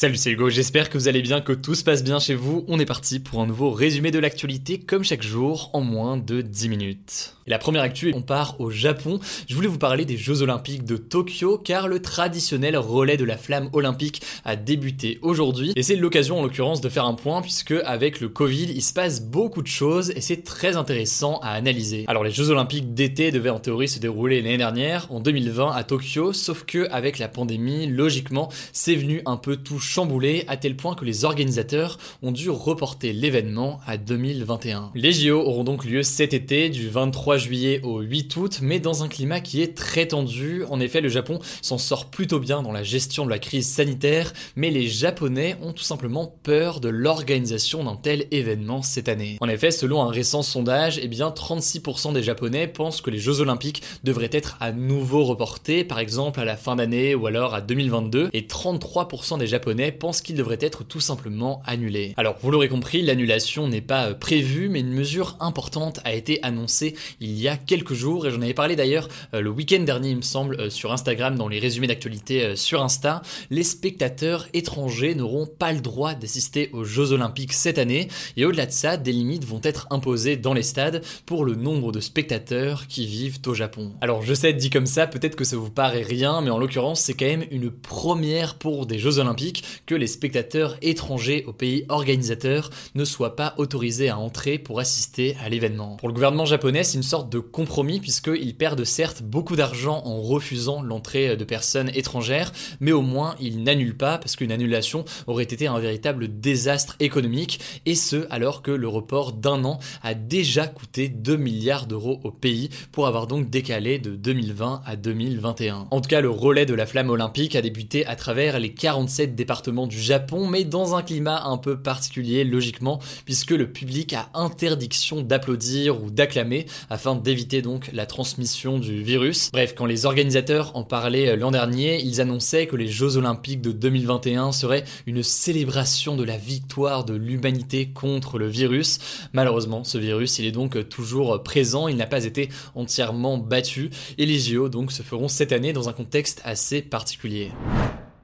Salut, c'est Hugo, j'espère que vous allez bien, que tout se passe bien chez vous. On est parti pour un nouveau résumé de l'actualité comme chaque jour en moins de 10 minutes. La première actu, on part au Japon. Je voulais vous parler des Jeux Olympiques de Tokyo car le traditionnel relais de la flamme olympique a débuté aujourd'hui. Et c'est l'occasion en l'occurrence de faire un point puisque avec le Covid, il se passe beaucoup de choses et c'est très intéressant à analyser. Alors les Jeux Olympiques d'été devaient en théorie se dérouler l'année dernière, en 2020 à Tokyo, sauf que avec la pandémie, logiquement, c'est venu un peu tout chamboulé à tel point que les organisateurs ont dû reporter l'événement à 2021. Les JO auront donc lieu cet été du 23 juillet au 8 août, mais dans un climat qui est très tendu. En effet, le Japon s'en sort plutôt bien dans la gestion de la crise sanitaire, mais les Japonais ont tout simplement peur de l'organisation d'un tel événement cette année. En effet, selon un récent sondage, eh bien 36% des Japonais pensent que les Jeux Olympiques devraient être à nouveau reportés, par exemple à la fin d'année ou alors à 2022, et 33% des Japonais pensent qu'ils devraient être tout simplement annulés. Alors, vous l'aurez compris, l'annulation n'est pas euh, prévue, mais une mesure importante a été annoncée il y a quelques jours, et j'en avais parlé d'ailleurs euh, le week-end dernier, il me semble, euh, sur Instagram, dans les résumés d'actualité sur Insta. Les spectateurs étrangers n'auront pas le droit d'assister aux Jeux Olympiques cette année, et au-delà de ça, des limites vont être imposées dans les stades pour le nombre de spectateurs qui vivent au Japon. Alors, je sais, dit comme ça, peut-être que ça vous paraît rien, mais en l'occurrence, c'est quand même une première pour des Jeux Olympiques que les spectateurs étrangers au pays organisateur ne soient pas autorisés à entrer pour assister à l'événement. Pour le gouvernement japonais, c'est une sorte de compromis puisqu'ils perdent certes beaucoup d'argent en refusant l'entrée de personnes étrangères, mais au moins ils n'annulent pas parce qu'une annulation aurait été un véritable désastre économique et ce alors que le report d'un an a déjà coûté 2 milliards d'euros au pays pour avoir donc décalé de 2020 à 2021. En tout cas, le relais de la flamme olympique a débuté à travers les 47 départements du Japon, mais dans un climat un peu particulier, logiquement, puisque le public a interdiction d'applaudir ou d'acclamer afin d'éviter donc la transmission du virus. Bref, quand les organisateurs en parlaient l'an dernier, ils annonçaient que les Jeux Olympiques de 2021 seraient une célébration de la victoire de l'humanité contre le virus. Malheureusement, ce virus, il est donc toujours présent, il n'a pas été entièrement battu, et les JO donc se feront cette année dans un contexte assez particulier.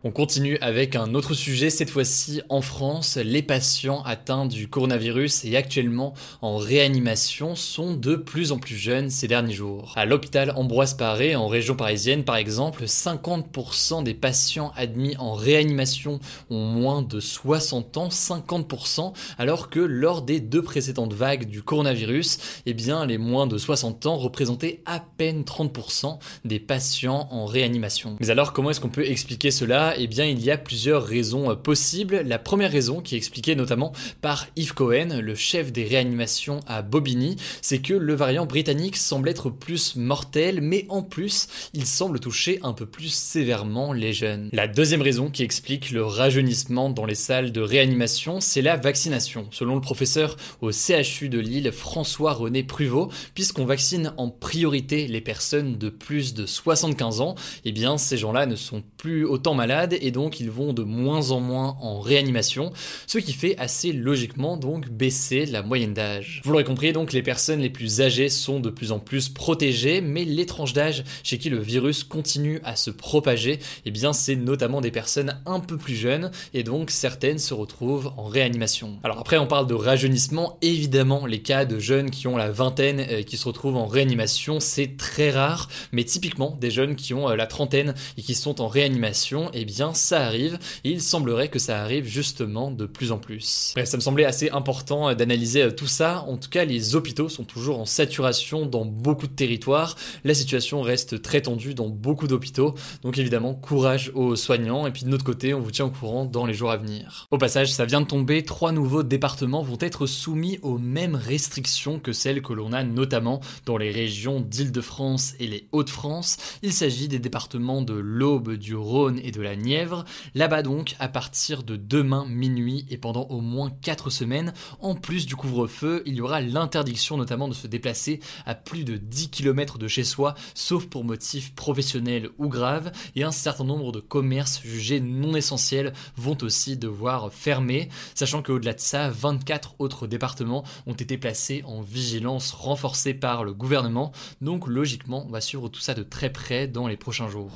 On continue avec un autre sujet, cette fois-ci en France. Les patients atteints du coronavirus et actuellement en réanimation sont de plus en plus jeunes ces derniers jours. À l'hôpital Ambroise Paré, en région parisienne par exemple, 50% des patients admis en réanimation ont moins de 60 ans, 50%, alors que lors des deux précédentes vagues du coronavirus, eh bien les moins de 60 ans représentaient à peine 30% des patients en réanimation. Mais alors comment est-ce qu'on peut expliquer cela eh bien, il y a plusieurs raisons euh, possibles. La première raison, qui est expliquée notamment par Yves Cohen, le chef des réanimations à Bobigny, c'est que le variant britannique semble être plus mortel, mais en plus, il semble toucher un peu plus sévèrement les jeunes. La deuxième raison qui explique le rajeunissement dans les salles de réanimation, c'est la vaccination. Selon le professeur au CHU de Lille, François-René Pruvot, puisqu'on vaccine en priorité les personnes de plus de 75 ans, eh bien, ces gens-là ne sont plus autant malades et donc ils vont de moins en moins en réanimation, ce qui fait assez logiquement donc baisser la moyenne d'âge. Vous l'aurez compris, donc les personnes les plus âgées sont de plus en plus protégées, mais les tranches d'âge chez qui le virus continue à se propager, eh bien c'est notamment des personnes un peu plus jeunes et donc certaines se retrouvent en réanimation. Alors après on parle de rajeunissement, évidemment les cas de jeunes qui ont la vingtaine euh, qui se retrouvent en réanimation, c'est très rare, mais typiquement des jeunes qui ont euh, la trentaine et qui sont en réanimation, eh bien ça arrive, et il semblerait que ça arrive justement de plus en plus. Bref, ça me semblait assez important d'analyser tout ça. En tout cas, les hôpitaux sont toujours en saturation dans beaucoup de territoires. La situation reste très tendue dans beaucoup d'hôpitaux. Donc évidemment, courage aux soignants. Et puis de notre côté, on vous tient au courant dans les jours à venir. Au passage, ça vient de tomber. Trois nouveaux départements vont être soumis aux mêmes restrictions que celles que l'on a notamment dans les régions d'Île-de-France et les Hauts-de-France. Il s'agit des départements de l'Aube, du Rhône et de la Nièvre. Là-bas donc, à partir de demain minuit et pendant au moins 4 semaines, en plus du couvre-feu, il y aura l'interdiction notamment de se déplacer à plus de 10 km de chez soi, sauf pour motifs professionnels ou graves, et un certain nombre de commerces jugés non essentiels vont aussi devoir fermer, sachant qu'au-delà de ça, 24 autres départements ont été placés en vigilance renforcée par le gouvernement, donc logiquement on va suivre tout ça de très près dans les prochains jours.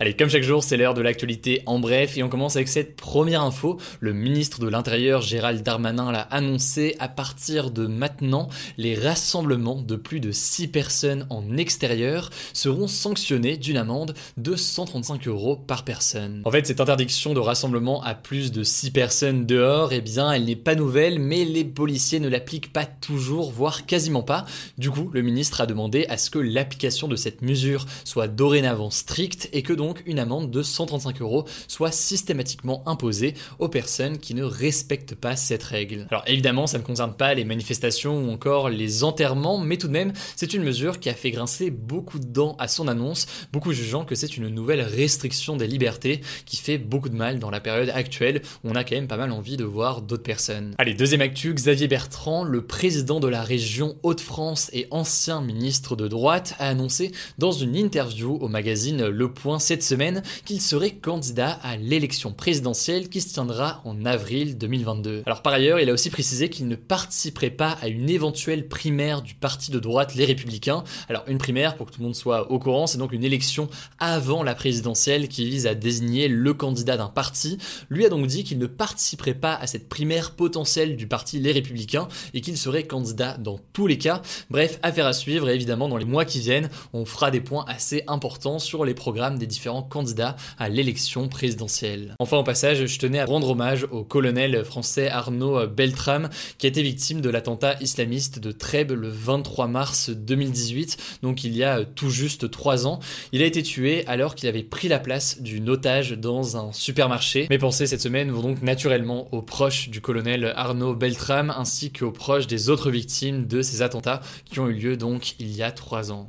Allez, comme chaque jour, c'est l'heure de l'actualité en bref et on commence avec cette première info. Le ministre de l'Intérieur Gérald Darmanin l'a annoncé à partir de maintenant, les rassemblements de plus de 6 personnes en extérieur seront sanctionnés d'une amende de 135 euros par personne. En fait, cette interdiction de rassemblement à plus de 6 personnes dehors, eh bien, elle n'est pas nouvelle, mais les policiers ne l'appliquent pas toujours, voire quasiment pas. Du coup, le ministre a demandé à ce que l'application de cette mesure soit dorénavant stricte et que donc une amende de 135 euros soit systématiquement imposée aux personnes qui ne respectent pas cette règle. Alors évidemment, ça ne concerne pas les manifestations ou encore les enterrements, mais tout de même, c'est une mesure qui a fait grincer beaucoup de dents à son annonce, beaucoup jugeant que c'est une nouvelle restriction des libertés qui fait beaucoup de mal dans la période actuelle où on a quand même pas mal envie de voir d'autres personnes. Allez, deuxième actu, Xavier Bertrand, le président de la région Hauts-de-France et ancien ministre de droite, a annoncé dans une interview au magazine Le Point cette semaine qu'il serait candidat à l'élection présidentielle qui se tiendra en avril 2022. Alors par ailleurs, il a aussi précisé qu'il ne participerait pas à une éventuelle primaire du parti de droite Les Républicains. Alors une primaire, pour que tout le monde soit au courant, c'est donc une élection avant la présidentielle qui vise à désigner le candidat d'un parti. Lui a donc dit qu'il ne participerait pas à cette primaire potentielle du parti Les Républicains et qu'il serait candidat dans tous les cas. Bref, affaire à suivre et évidemment dans les mois qui viennent, on fera des points assez importants sur les programmes des candidats à l'élection présidentielle. Enfin, au passage, je tenais à rendre hommage au colonel français Arnaud Beltrame, qui a été victime de l'attentat islamiste de Trèbes le 23 mars 2018, donc il y a tout juste trois ans. Il a été tué alors qu'il avait pris la place d'une otage dans un supermarché. Mes pensées cette semaine vont donc naturellement aux proches du colonel Arnaud Beltrame ainsi qu'aux proches des autres victimes de ces attentats qui ont eu lieu donc il y a trois ans.